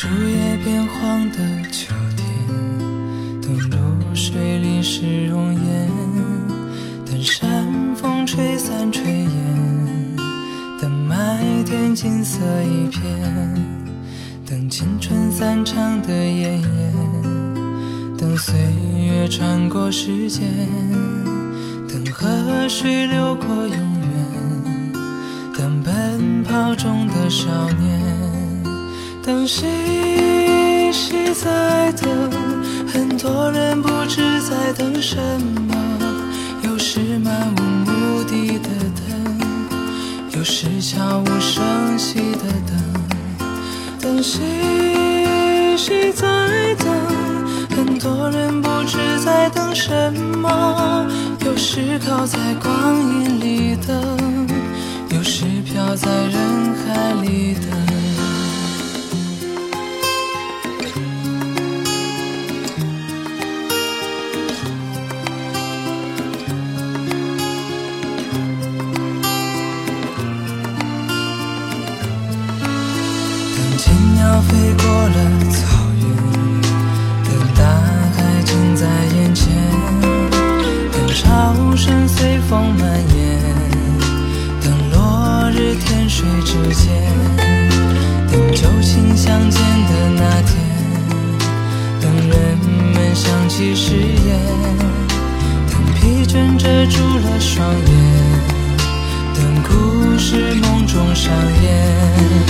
树叶变黄的秋天，等露水淋湿容颜，等山风吹散炊烟，等麦田金色一片，等青春散场的艳艳，等岁月穿过时间，等河水流过永远，等奔跑中的少年。等谁？谁在等？很多人不知在等什么。有时漫无目的的等，有时悄无声息的等。等谁？谁在等？很多人不知在等什么。有时靠在光阴里等，有时飘在人海青鸟飞过了草原，等大海近在眼前，等潮声随风蔓延，等落日天水之间，等旧情相见的那天，等人们想起誓言，等疲倦遮住了双眼，等故事梦中上演。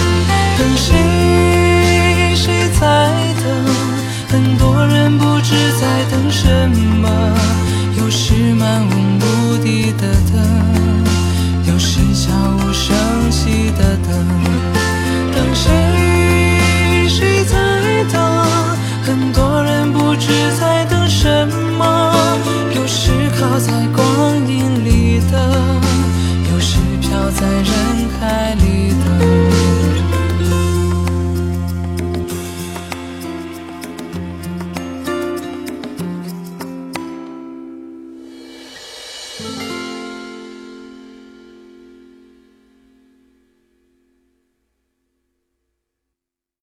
等什么。又是漫无目的的等，